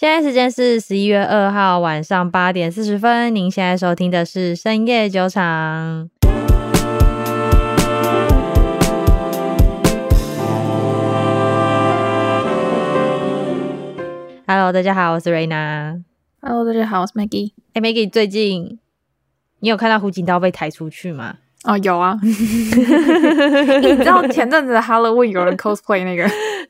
现在时间是十一月二号晚上八点四十分。您现在收听的是深夜酒场。Hello，大家好，我是瑞娜。Hello，大家好，我是 Maggie。哎，Maggie，最近你有看到胡锦涛被抬出去吗？哦，有啊。你知道前阵子的 Halloween 有人 cosplay 那个？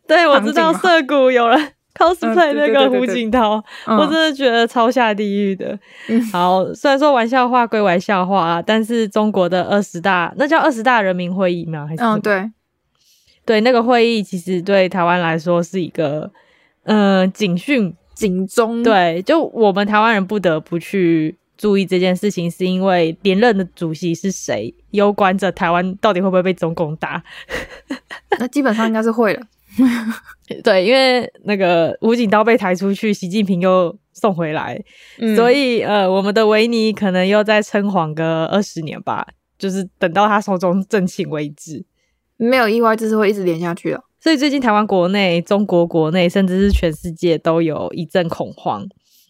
对，我知道涩谷有人。Cosplay 那个胡锦涛，我真的觉得超下地狱的。嗯、好，虽然说玩笑话归玩笑话啊，但是中国的二十大，那叫二十大人民会议吗？还是？嗯，对，对，那个会议其实对台湾来说是一个，嗯、呃，警讯、警钟。对，就我们台湾人不得不去注意这件事情，是因为连任的主席是谁，攸关着台湾到底会不会被中共打。那基本上应该是会了。对，因为那个武警刀被抬出去，习近平又送回来，嗯、所以呃，我们的维尼可能又再称皇个二十年吧，就是等到他寿终正寝为止。没有意外，就是会一直连下去了。所以最近台湾国内、中国国内，甚至是全世界都有一阵恐慌。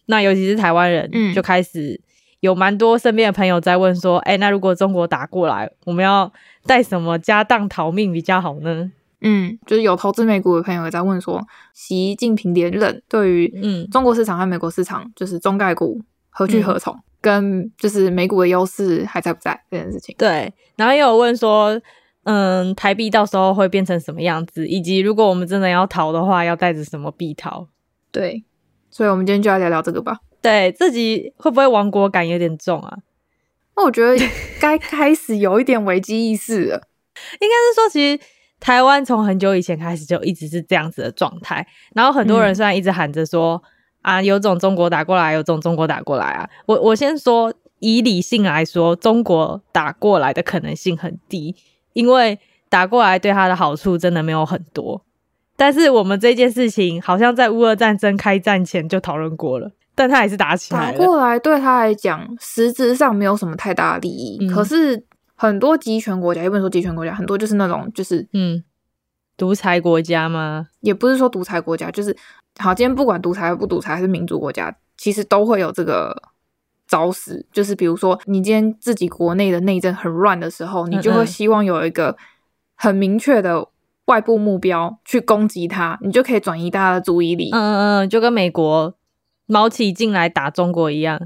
那尤其是台湾人，就开始有蛮多身边的朋友在问说：“哎、嗯，那如果中国打过来，我们要带什么家当逃命比较好呢？”嗯，就是有投资美股的朋友也在问说，习近平连任对于嗯中国市场和美国市场，就是中概股何去何从，嗯、跟就是美股的优势还在不在这件事情。对，然后也有问说，嗯，台币到时候会变成什么样子，以及如果我们真的要逃的话，要带着什么币逃？对，所以我们今天就要聊聊这个吧。对，这集会不会亡国感有点重啊？那我觉得该 开始有一点危机意识了，应该是说其实。台湾从很久以前开始就一直是这样子的状态，然后很多人虽然一直喊着说、嗯、啊，有种中国打过来，有种中国打过来啊，我我先说以理性来说，中国打过来的可能性很低，因为打过来对他的好处真的没有很多。但是我们这件事情好像在乌俄战争开战前就讨论过了，但他还是打起来了。打过来对他来讲，实质上没有什么太大的利益，嗯、可是。很多集权国家，也不能说集权国家，很多就是那种就是嗯，独裁国家吗？也不是说独裁国家，就是好，今天不管独裁不独裁还是民主国家，其实都会有这个招式，就是比如说你今天自己国内的内政很乱的时候，你就会希望有一个很明确的外部目标去攻击它，你就可以转移大家的注意力。嗯嗯嗯，就跟美国毛起进来打中国一样。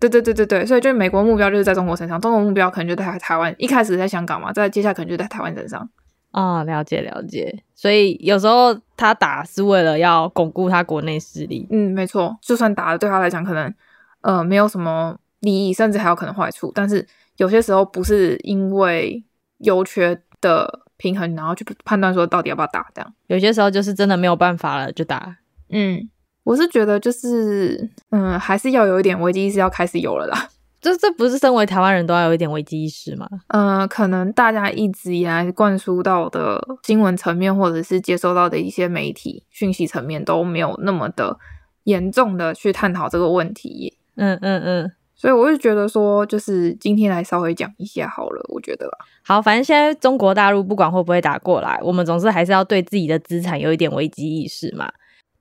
对对对对对，所以就是美国目标就是在中国身上，中国目标可能就在台湾，一开始在香港嘛，在接下来可能就在台湾身上。哦，了解了解。所以有时候他打是为了要巩固他国内势力。嗯，没错，就算打了对他来讲可能呃没有什么利益，甚至还有可能坏处，但是有些时候不是因为优缺的平衡，然后去判断说到底要不要打这样，有些时候就是真的没有办法了就打。嗯。我是觉得，就是嗯，还是要有一点危机意识，要开始有了啦。这这不是身为台湾人都要有一点危机意识吗？嗯，可能大家一直以来灌输到的新闻层面，或者是接收到的一些媒体讯息层面，都没有那么的严重的去探讨这个问题。嗯嗯嗯，所以我就觉得说，就是今天来稍微讲一下好了。我觉得啦，好，反正现在中国大陆不管会不会打过来，我们总是还是要对自己的资产有一点危机意识嘛。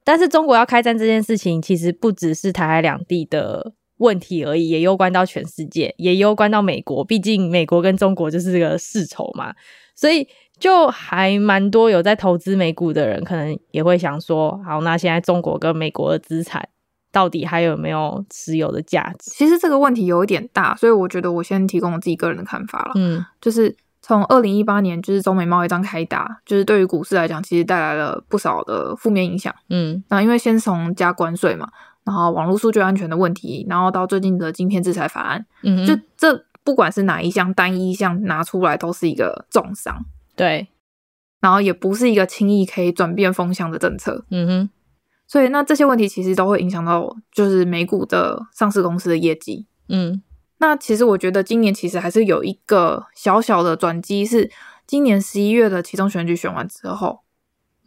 但是中国要开战这件事情，其实不只是台海两地的问题而已，也攸关到全世界，也攸关到美国。毕竟美国跟中国就是这个世仇嘛，所以就还蛮多有在投资美股的人，可能也会想说：好，那现在中国跟美国的资产到底还有没有持有的价值？其实这个问题有一点大，所以我觉得我先提供我自己个人的看法了。嗯，就是。从二零一八年就是中美贸易战开打，就是对于股市来讲，其实带来了不少的负面影响。嗯，那因为先从加关税嘛，然后网络数据安全的问题，然后到最近的晶片制裁法案，嗯哼，就这不管是哪一项单一项拿出来，都是一个重伤。对，然后也不是一个轻易可以转变风向的政策。嗯哼，所以那这些问题其实都会影响到就是美股的上市公司的业绩。嗯。那其实我觉得今年其实还是有一个小小的转机，是今年十一月的期中选举选完之后，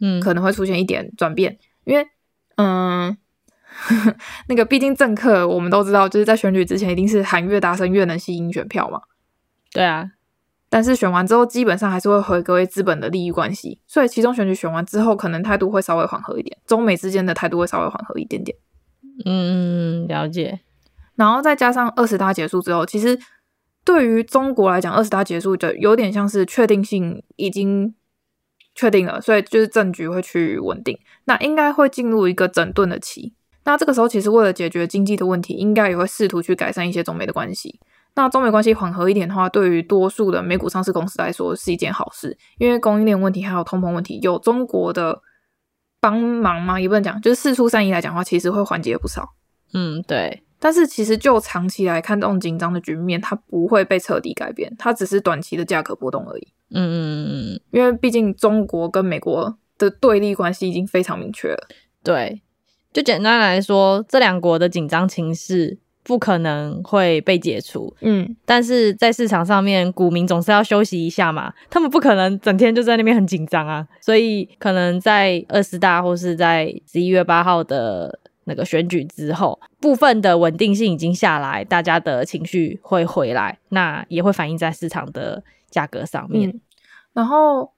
嗯，可能会出现一点转变，因为，嗯，那个毕竟政客我们都知道，就是在选举之前一定是喊越大声越能吸引选票嘛，对啊，但是选完之后基本上还是会回归资本的利益关系，所以其中选举选完之后，可能态度会稍微缓和一点，中美之间的态度会稍微缓和一点点。嗯，了解。然后再加上二十大结束之后，其实对于中国来讲，二十大结束就有点像是确定性已经确定了，所以就是政局会趋于稳定，那应该会进入一个整顿的期。那这个时候，其实为了解决经济的问题，应该也会试图去改善一些中美的关系。那中美关系缓和一点的话，对于多数的美股上市公司来说是一件好事，因为供应链问题还有通膨问题，有中国的帮忙吗？也不能讲，就是四出善意来讲的话，其实会缓解不少。嗯，对。但是其实就长期来看，这种紧张的局面它不会被彻底改变，它只是短期的价格波动而已。嗯嗯嗯嗯，因为毕竟中国跟美国的对立关系已经非常明确了。对。就简单来说，这两国的紧张情势不可能会被解除。嗯，但是在市场上面，股民总是要休息一下嘛，他们不可能整天就在那边很紧张啊。所以，可能在二十大或是在十一月八号的那个选举之后，部分的稳定性已经下来，大家的情绪会回来，那也会反映在市场的价格上面。嗯，然后。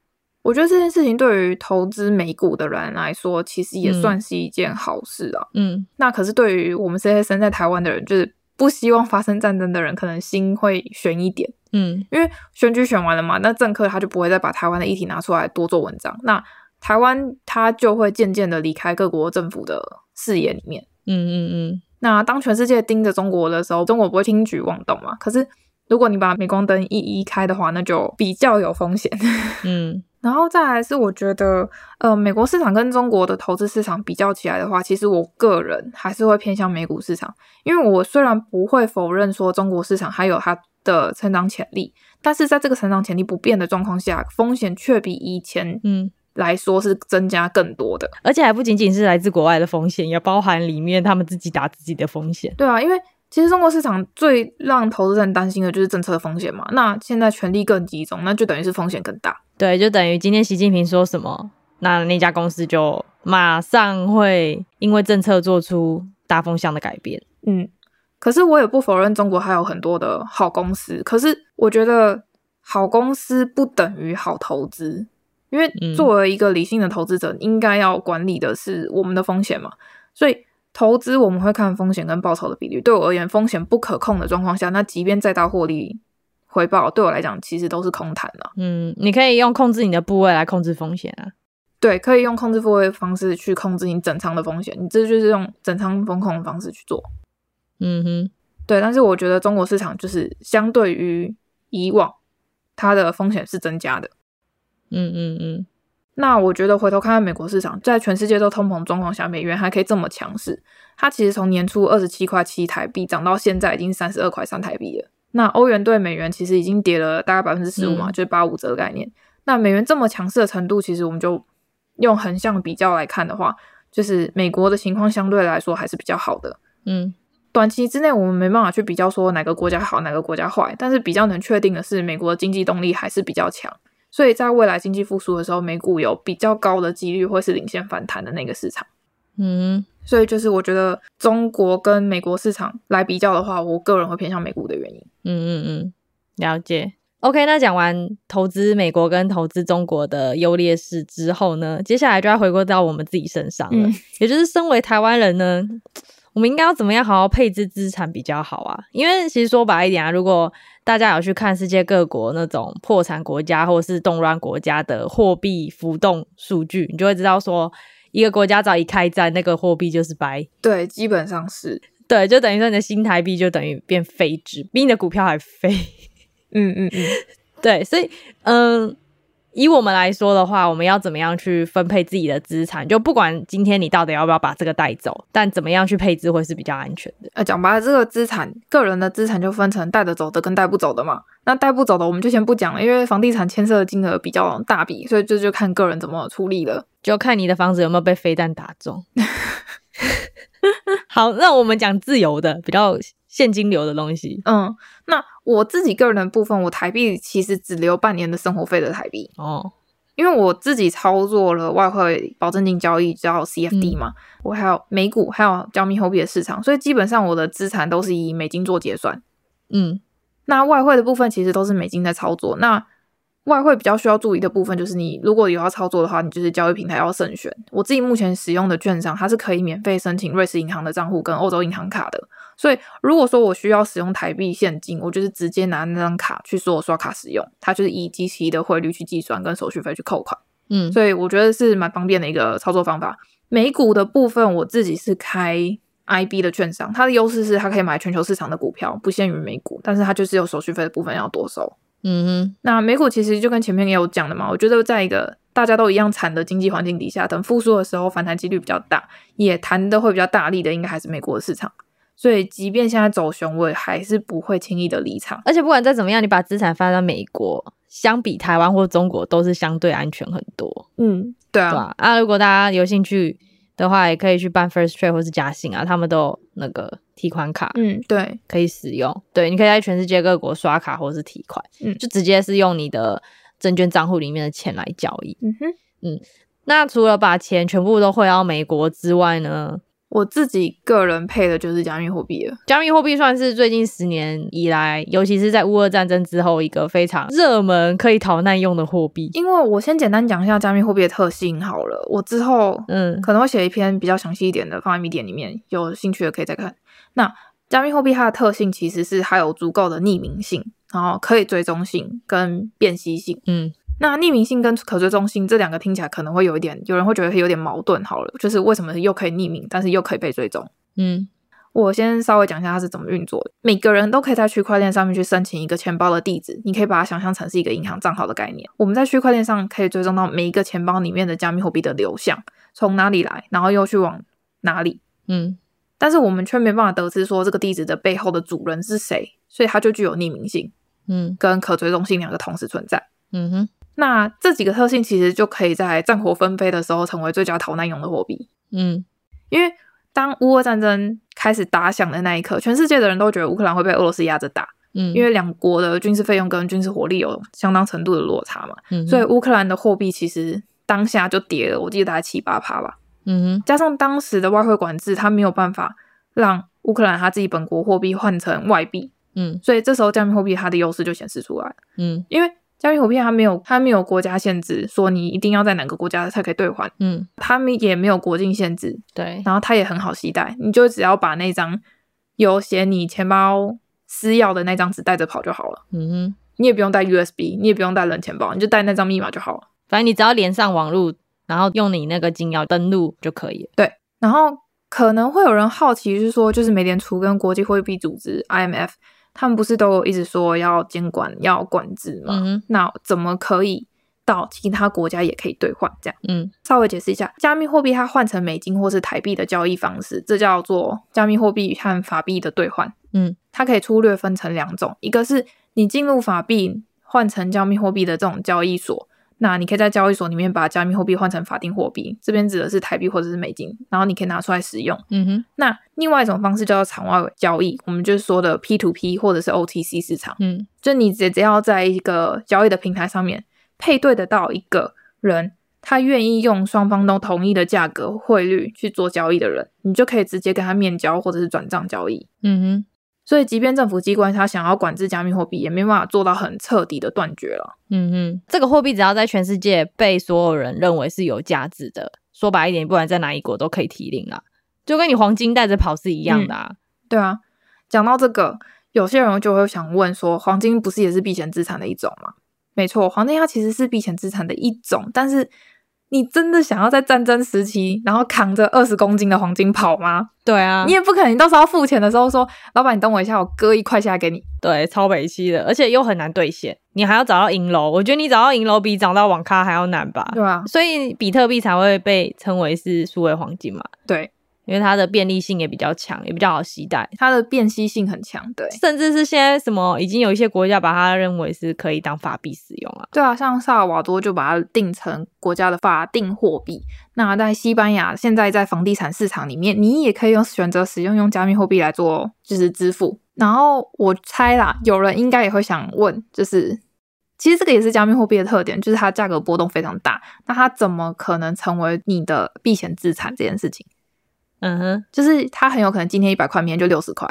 我觉得这件事情对于投资美股的人来说，其实也算是一件好事啊。嗯，那可是对于我们这些身在台湾的人，就是不希望发生战争的人，可能心会悬一点。嗯，因为选举选完了嘛，那政客他就不会再把台湾的议题拿出来多做文章，那台湾它就会渐渐的离开各国政府的视野里面。嗯嗯嗯。那当全世界盯着中国的时候，中国不会轻举妄动嘛？可是如果你把镁光灯一一开的话，那就比较有风险。嗯。然后再来是，我觉得，呃，美国市场跟中国的投资市场比较起来的话，其实我个人还是会偏向美股市场，因为我虽然不会否认说中国市场还有它的成长潜力，但是在这个成长潜力不变的状况下，风险却比以前嗯来说是增加更多的，而且还不仅仅是来自国外的风险，也包含里面他们自己打自己的风险。对啊，因为。其实中国市场最让投资人担心的就是政策的风险嘛。那现在权力更集中，那就等于是风险更大。对，就等于今天习近平说什么，那那家公司就马上会因为政策做出大风向的改变。嗯，可是我也不否认中国还有很多的好公司。可是我觉得好公司不等于好投资，因为作为一个理性的投资者，应该要管理的是我们的风险嘛。所以。投资我们会看风险跟报酬的比率。对我而言，风险不可控的状况下，那即便再大获利回报，对我来讲其实都是空谈了。嗯，你可以用控制你的部位来控制风险啊。对，可以用控制部位的方式去控制你整仓的风险。你这就是用整仓风控的方式去做。嗯哼，对。但是我觉得中国市场就是相对于以往，它的风险是增加的。嗯嗯嗯。那我觉得回头看看美国市场，在全世界都通膨状况下，美元还可以这么强势。它其实从年初二十七块七台币涨到现在已经三十二块三台币了。那欧元兑美元其实已经跌了大概百分之十五嘛，嗯、就是八五折的概念。那美元这么强势的程度，其实我们就用横向比较来看的话，就是美国的情况相对来说还是比较好的。嗯，短期之内我们没办法去比较说哪个国家好，哪个国家坏，但是比较能确定的是，美国的经济动力还是比较强。所以在未来经济复苏的时候，美股有比较高的几率会是领先反弹的那个市场。嗯，所以就是我觉得中国跟美国市场来比较的话，我个人会偏向美股的原因。嗯嗯嗯，了解。OK，那讲完投资美国跟投资中国的优劣势之后呢，接下来就要回归到我们自己身上了，嗯、也就是身为台湾人呢。我们应该要怎么样好好配置资产比较好啊？因为其实说白一点啊，如果大家有去看世界各国那种破产国家或是动乱国家的货币浮动数据，你就会知道说，一个国家只要一开战，那个货币就是白。对，基本上是。对，就等于说你的新台币就等于变废纸，比你的股票还废。嗯嗯嗯，对，所以嗯。以我们来说的话，我们要怎么样去分配自己的资产？就不管今天你到底要不要把这个带走，但怎么样去配置会是比较安全的。呃，讲白了，这个资产，个人的资产就分成带得走的跟带不走的嘛。那带不走的，我们就先不讲了，因为房地产牵涉的金额比较大笔，所以这就看个人怎么处理了，就看你的房子有没有被飞弹打中。好，那我们讲自由的，比较现金流的东西。嗯，那。我自己个人的部分，我台币其实只留半年的生活费的台币哦，因为我自己操作了外汇保证金交易叫 CFD 嘛，嗯、我还有美股，还有加密货币的市场，所以基本上我的资产都是以美金做结算。嗯，那外汇的部分其实都是美金在操作。那外汇比较需要注意的部分，就是你如果有要操作的话，你就是交易平台要慎选。我自己目前使用的券商，它是可以免费申请瑞士银行的账户跟欧洲银行卡的。所以如果说我需要使用台币现金，我就是直接拿那张卡去所有刷卡使用，它就是以即期的汇率去计算跟手续费去扣款。嗯，所以我觉得是蛮方便的一个操作方法。美股的部分，我自己是开 IB 的券商，它的优势是它可以买全球市场的股票，不限于美股，但是它就是有手续费的部分要多收。嗯哼，那美股其实就跟前面也有讲的嘛，我觉得在一个大家都一样惨的经济环境底下，等复苏的时候反弹几率比较大，也弹的会比较大力的，应该还是美国的市场。所以即便现在走熊，我也还是不会轻易的离场。而且不管再怎么样，你把资产放在美国，相比台湾或中国，都是相对安全很多。嗯，对啊。对啊，啊，如果大家有兴趣的话，也可以去办 First Trade 或是嘉信啊，他们都有那个。提款卡，嗯，对，可以使用。对，你可以在全世界各国刷卡或是提款，嗯，就直接是用你的证券账户里面的钱来交易。嗯哼，嗯，那除了把钱全部都汇到美国之外呢？我自己个人配的就是加密货币了。加密货币算是最近十年以来，尤其是在乌俄战争之后，一个非常热门、可以逃难用的货币。因为我先简单讲一下加密货币的特性好了，我之后嗯可能会写一篇比较详细一点的，放在米点里面，有兴趣的可以再看。那加密货币它的特性其实是它有足够的匿名性，然后可以追踪性跟辨析性。嗯。那匿名性跟可追踪性这两个听起来可能会有一点，有人会觉得有点矛盾。好了，就是为什么又可以匿名，但是又可以被追踪？嗯，我先稍微讲一下它是怎么运作的。每个人都可以在区块链上面去申请一个钱包的地址，你可以把它想象成是一个银行账号的概念。我们在区块链上可以追踪到每一个钱包里面的加密货币的流向，从哪里来，然后又去往哪里。嗯，但是我们却没办法得知说这个地址的背后的主人是谁，所以它就具有匿名性。嗯，跟可追踪性两个同时存在。嗯哼。那这几个特性其实就可以在战火纷飞的时候成为最佳逃难用的货币。嗯，因为当乌俄战争开始打响的那一刻，全世界的人都觉得乌克兰会被俄罗斯压着打。嗯，因为两国的军事费用跟军事火力有相当程度的落差嘛。嗯，所以乌克兰的货币其实当下就跌了，我记得大概七八趴吧。嗯哼，加上当时的外汇管制，它没有办法让乌克兰它自己本国货币换成外币。嗯，所以这时候加密货币它的优势就显示出来。嗯，因为加密货币它没有，它没有国家限制，说你一定要在哪个国家才可以兑换。嗯，它们也没有国境限制。对，然后它也很好携带，你就只要把那张有写你钱包私钥的那张纸带着跑就好了。嗯哼，你也不用带 USB，你也不用带冷钱包，你就带那张密码就好了。反正你只要连上网络，然后用你那个金钥登录就可以了。对，然后可能会有人好奇，是说，就是美联储跟国际货币组织 IMF。他们不是都有一直说要监管、要管制吗？嗯、那怎么可以到其他国家也可以兑换？这样，嗯，稍微解释一下，加密货币它换成美金或是台币的交易方式，这叫做加密货币和法币的兑换。嗯，它可以粗略分成两种，一个是你进入法币换成加密货币的这种交易所。那你可以在交易所里面把加密货币换成法定货币，这边指的是台币或者是美金，然后你可以拿出来使用。嗯哼。那另外一种方式叫做场外交易，我们就是说的 P to P 或者是 OTC 市场。嗯，就你只只要在一个交易的平台上面配对得到一个人，他愿意用双方都同意的价格汇率去做交易的人，你就可以直接跟他面交或者是转账交易。嗯哼。所以，即便政府机关他想要管制加密货币，也没办法做到很彻底的断绝了。嗯哼，这个货币只要在全世界被所有人认为是有价值的，说白一点，不管在哪一国都可以提领啊，就跟你黄金带着跑是一样的啊。嗯、对啊，讲到这个，有些人就会想问说，黄金不是也是避险资产的一种吗？没错，黄金它其实是避险资产的一种，但是。你真的想要在战争时期，然后扛着二十公斤的黄金跑吗？对啊，你也不可能。你到时候付钱的时候说：“老板，你等我一下，我割一块下来给你。”对，超北西的，而且又很难兑现。你还要找到银楼，我觉得你找到银楼比找到网咖还要难吧？对啊，所以比特币才会被称为是数位黄金嘛。对。因为它的便利性也比较强，也比较好携带，它的辨析性很强，对，甚至是现在什么已经有一些国家把它认为是可以当法币使用了。对啊，像萨尔瓦多就把它定成国家的法定货币。那在西班牙，现在在房地产市场里面，你也可以用选择使用用加密货币来做就是支付。然后我猜啦，有人应该也会想问，就是其实这个也是加密货币的特点，就是它价格波动非常大，那它怎么可能成为你的避险资产这件事情？嗯哼，就是它很有可能今天一百块，明天就六十块，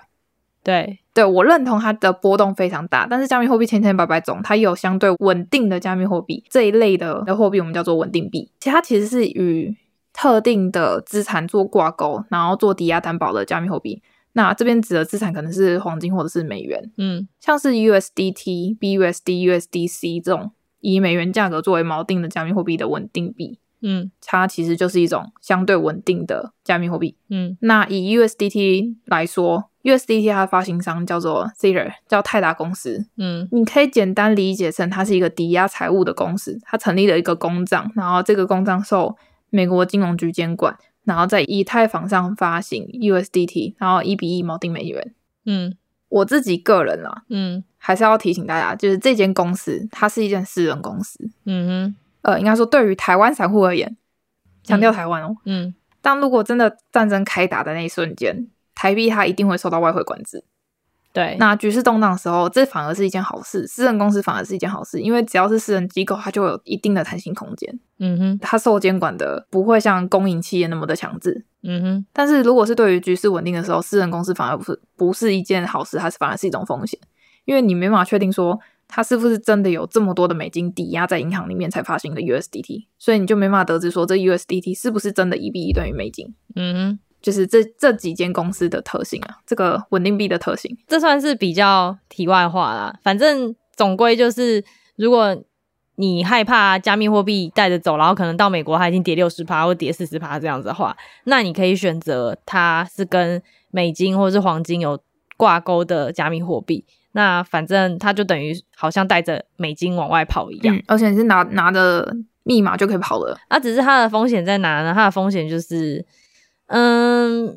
对，对我认同它的波动非常大，但是加密货币千千百百种，它也有相对稳定的加密货币这一类的的货币，我们叫做稳定币。其实它其实是与特定的资产做挂钩，然后做抵押担保的加密货币。那这边指的资产可能是黄金或者是美元，嗯，像是 USDT、BUSD、USDC 这种以美元价格作为锚定的加密货币的稳定币，嗯，它其实就是一种相对稳定的加密货币，嗯。那以 USDT 来说，USDT 它的发行商叫做 Tether，叫泰达公司，嗯，你可以简单理解成它是一个抵押财务的公司，它成立了一个公账，然后这个公账受美国金融局监管。然后在以太坊上发行 USDT，然后一比一锚定美元。嗯，我自己个人啦，嗯，还是要提醒大家，就是这间公司它是一间私人公司。嗯哼，呃，应该说对于台湾散户而言，强调台湾哦。嗯，但如果真的战争开打的那一瞬间，台币它一定会受到外汇管制。对，那局势动荡的时候，这反而是一件好事。私人公司反而是一件好事，因为只要是私人机构，它就有一定的弹性空间。嗯哼，它受监管的不会像公营企业那么的强制。嗯哼，但是如果是对于局势稳定的时候，私人公司反而不是不是一件好事，它是反而是一种风险，因为你没办法确定说它是不是真的有这么多的美金抵押在银行里面才发行的 USDT，所以你就没办法得知说这 USDT 是不是真的一比一等于美金。嗯哼。就是这这几间公司的特性啊，这个稳定币的特性，这算是比较题外话啦。反正总归就是，如果你害怕加密货币带着走，然后可能到美国它已经跌六十趴或跌四十趴这样子的话，那你可以选择它是跟美金或是黄金有挂钩的加密货币。那反正他就等于好像带着美金往外跑一样，嗯、而且你是拿拿着密码就可以跑了。那、啊、只是它的风险在哪呢？它的风险就是。嗯，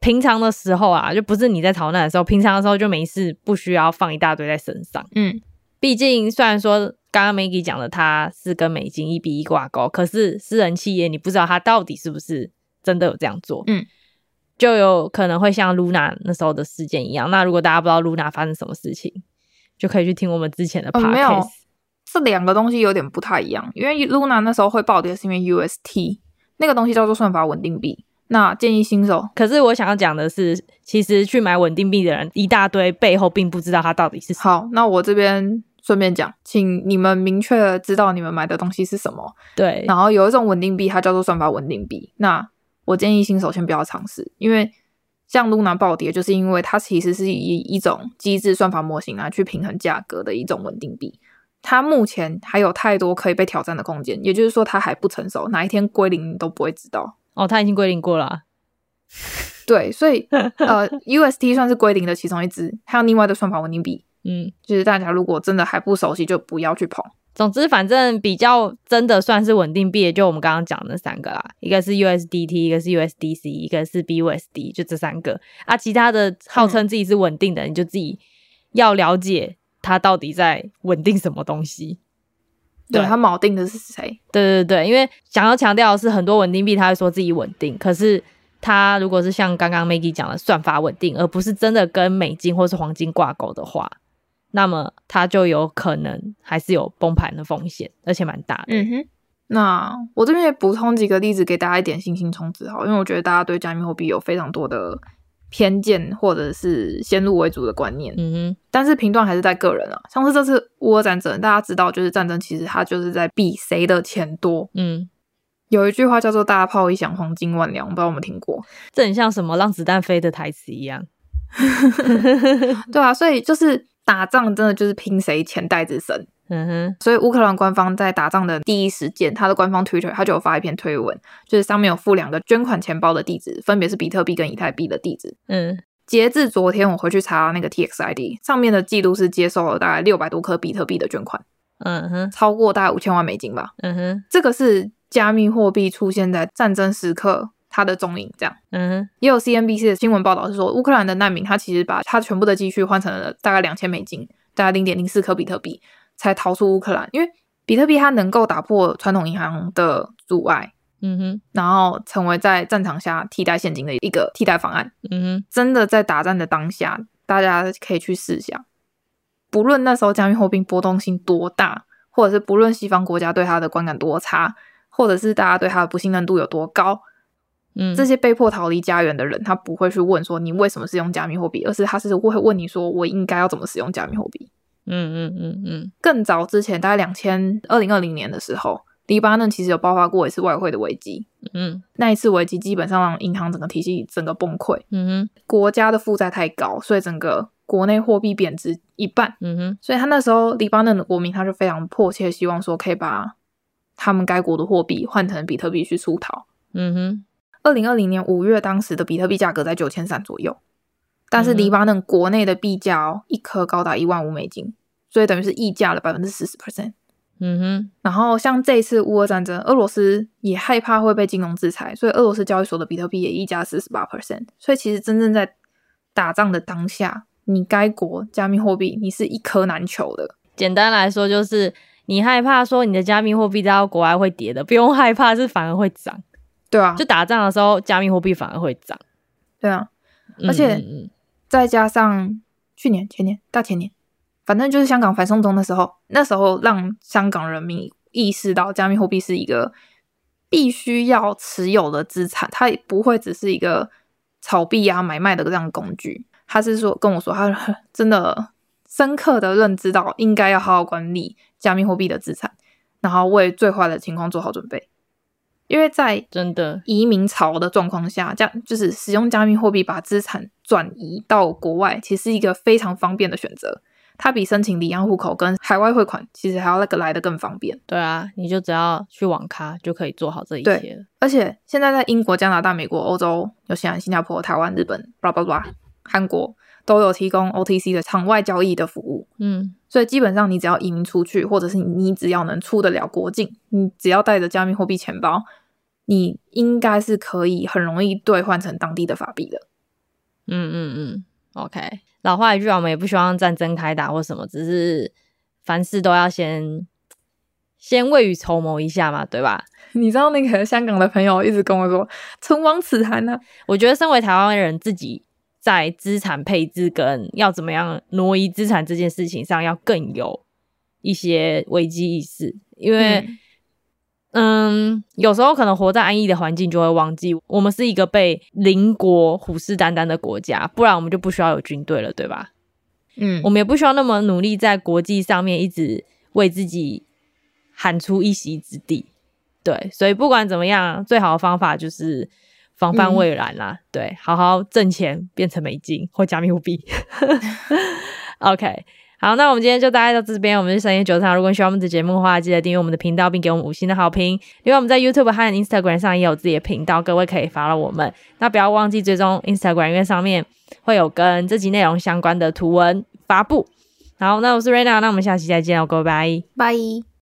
平常的时候啊，就不是你在逃难的时候，平常的时候就没事，不需要放一大堆在身上。嗯，毕竟虽然说刚刚 Maggie 讲的它是跟美金一比一挂钩，可是私人企业你不知道它到底是不是真的有这样做。嗯，就有可能会像 Luna 那时候的事件一样。那如果大家不知道 Luna 发生什么事情，就可以去听我们之前的 podcast。哦，没有，这两个东西有点不太一样，因为 Luna 那时候会暴跌是因为 UST 那个东西叫做算法稳定币。那建议新手，可是我想要讲的是，其实去买稳定币的人一大堆，背后并不知道它到底是什么。好，那我这边顺便讲，请你们明确知道你们买的东西是什么。对，然后有一种稳定币，它叫做算法稳定币。那我建议新手先不要尝试，因为像 Luna 暴跌，就是因为它其实是以一种机制算法模型啊去平衡价格的一种稳定币。它目前还有太多可以被挑战的空间，也就是说它还不成熟，哪一天归零你都不会知道。哦，它已经归零过了啊。对，所以 呃，UST 算是归零的其中一支，还有另外的算法稳定币。嗯，就是大家如果真的还不熟悉，就不要去碰。总之，反正比较真的算是稳定币，就我们刚刚讲的那三个啦，一个是 USDT，一个是 USDC，一个是 BUSD，就这三个啊。其他的号称自己是稳定的，嗯，你就自己要了解它到底在稳定什么东西。对，它锚定的是谁？对对对，因为想要强调的是，很多稳定币它会说自己稳定，可是它如果是像刚刚 Maggie 讲的算法稳定，而不是真的跟美金或是黄金挂钩的话，那么它就有可能还是有崩盘的风险，而且蛮大的。嗯哼，那我这边也补充几个例子给大家一点信心充值好，因为我觉得大家对加密货币有非常多的。偏见或者是先入为主的观念，嗯哼，但是评断还是在个人啊。像是这次乌俄战争，大家知道，就是战争其实它就是在比谁的钱多。嗯，有一句话叫做“大炮一响，黄金万两”，我不知道有没有听过？这很像什么“让子弹飞”的台词一样。对啊，所以就是打仗真的就是拼谁钱袋子深。嗯哼，所以乌克兰官方在打仗的第一时间，他的官方 Twitter 他就有发一篇推文，就是上面有附两个捐款钱包的地址，分别是比特币跟以太币的地址。嗯，截至昨天我回去查那个 TXID 上面的记录是接受了大概六百多颗比特币的捐款。嗯哼，超过大概五千万美金吧。嗯哼，这个是加密货币出现在战争时刻它的踪影，这样。嗯哼，也有 CNBC 的新闻报道是说，乌克兰的难民他其实把他全部的积蓄换成了大概两千美金，大概零点零四颗比特币。才逃出乌克兰，因为比特币它能够打破传统银行的阻碍，嗯哼，然后成为在战场下替代现金的一个替代方案，嗯哼，真的在打仗的当下，大家可以去试想，不论那时候加密货币波动性多大，或者是不论西方国家对它的观感多差，或者是大家对它的不信任度有多高，嗯，这些被迫逃离家园的人，他不会去问说你为什么是用加密货币，而是他是会问你说我应该要怎么使用加密货币。嗯嗯嗯嗯。更早之前，大概两千二零二零年的时候，黎巴嫩其实有爆发过一次外汇的危机。嗯，那一次危机基本上让银行整个体系整个崩溃。嗯哼，国家的负债太高，所以整个国内货币贬值一半。嗯哼，所以他那时候黎巴嫩的国民他就非常迫切希望说可以把他们该国的货币换成比特币去出逃。嗯哼。二零二零年五月，当时的比特币价格在九千三左右，但是黎巴嫩国内的币价哦，一颗高达一万五美金，所以等于是溢价了百分之四十 percent。嗯哼。然后像这一次乌俄战争，俄罗斯也害怕会被金融制裁，所以俄罗斯交易所的比特币也溢价四十八 percent。所以其实真正在打仗的当下，你该国加密货币你是一颗难求的。简单来说，就是你害怕说你的加密货币在国外会跌的，不用害怕，是反而会涨。对啊，就打仗的时候，加密货币反而会涨。对啊，而且再加上去年、前年、大前年，反正就是香港反送中的时候，那时候让香港人民意识到加密货币是一个必须要持有的资产，它也不会只是一个炒币啊、买卖的这样工具。他是说跟我说，他真的深刻的认知到应该要好好管理加密货币的资产，然后为最坏的情况做好准备。因为在真的移民潮的状况下，加就是使用加密货币把资产转移到国外，其实是一个非常方便的选择。它比申请离岸户口跟海外汇款其实还要那个来的更方便。对啊，你就只要去网咖就可以做好这一切了。而且现在在英国、加拿大、美国、欧洲、纽西兰、新加坡、台湾、日本、巴拉巴拉、韩国都有提供 OTC 的场外交易的服务。嗯，所以基本上你只要移民出去，或者是你只要能出得了国境，你只要带着加密货币钱包。你应该是可以很容易兑换成当地的法币的。嗯嗯嗯，OK。老话一句，我们也不希望战争开打或什么，只是凡事都要先先未雨绸缪一下嘛，对吧？你知道那个香港的朋友一直跟我说“唇亡齿寒”呢。我觉得身为台湾人，自己在资产配置跟要怎么样挪移资产这件事情上，要更有一些危机意识，因为、嗯。嗯，有时候可能活在安逸的环境，就会忘记我们是一个被邻国虎视眈眈的国家，不然我们就不需要有军队了，对吧？嗯，我们也不需要那么努力在国际上面一直为自己喊出一席之地。对，所以不管怎么样，最好的方法就是防范未然啦。嗯、对，好好挣钱变成美金或加密货币。OK。好，那我们今天就大概到这边。我们是深夜酒场，如果你喜欢我们的节目的话，记得订阅我们的频道，并给我们五星的好评。另外，我们在 YouTube 和 Instagram 上也有自己的频道，各位可以 follow 我们。那不要忘记追踪 Instagram，因为上面会有跟这集内容相关的图文发布。好，那我是 Rena，那我们下期再见哦，各位拜拜。拜。